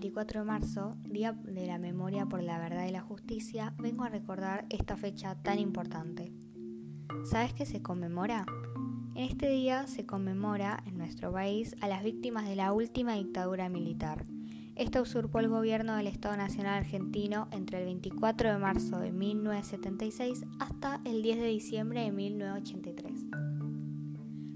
24 de marzo, Día de la Memoria por la Verdad y la Justicia, vengo a recordar esta fecha tan importante. ¿Sabes qué se conmemora? En este día se conmemora en nuestro país a las víctimas de la última dictadura militar. Esta usurpó el gobierno del Estado Nacional Argentino entre el 24 de marzo de 1976 hasta el 10 de diciembre de 1983.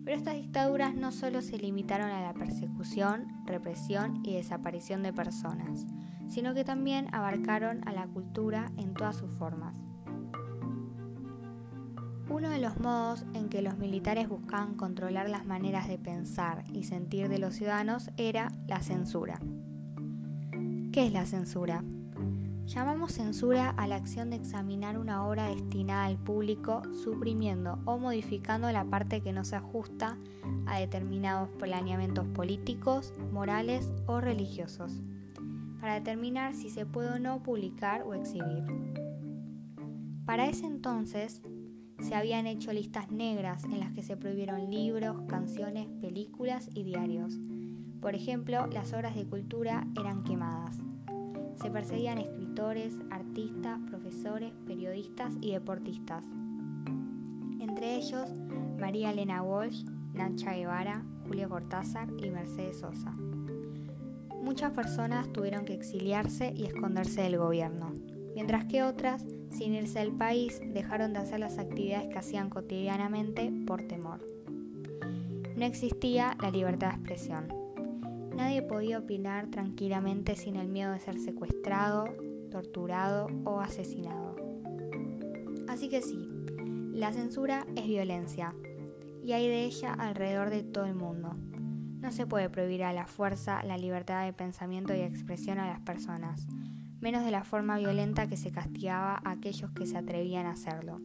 Pero estas dictaduras no solo se limitaron a la persecución, represión y desaparición de personas, sino que también abarcaron a la cultura en todas sus formas. Uno de los modos en que los militares buscaban controlar las maneras de pensar y sentir de los ciudadanos era la censura. ¿Qué es la censura? Llamamos censura a la acción de examinar una obra destinada al público suprimiendo o modificando la parte que no se ajusta a determinados planeamientos políticos, morales o religiosos, para determinar si se puede o no publicar o exhibir. Para ese entonces, se habían hecho listas negras en las que se prohibieron libros, canciones, películas y diarios. Por ejemplo, las obras de cultura eran quemadas. Se perseguían escritores, artistas, profesores, periodistas y deportistas. Entre ellos, María Elena Walsh, Nacha Guevara, Julio Cortázar y Mercedes Sosa. Muchas personas tuvieron que exiliarse y esconderse del gobierno, mientras que otras, sin irse del país, dejaron de hacer las actividades que hacían cotidianamente por temor. No existía la libertad de expresión. Nadie podía opinar tranquilamente sin el miedo de ser secuestrado, torturado o asesinado. Así que sí, la censura es violencia y hay de ella alrededor de todo el mundo. No se puede prohibir a la fuerza la libertad de pensamiento y expresión a las personas, menos de la forma violenta que se castigaba a aquellos que se atrevían a hacerlo.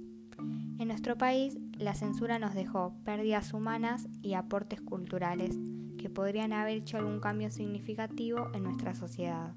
En nuestro país, la censura nos dejó pérdidas humanas y aportes culturales que podrían haber hecho algún cambio significativo en nuestra sociedad.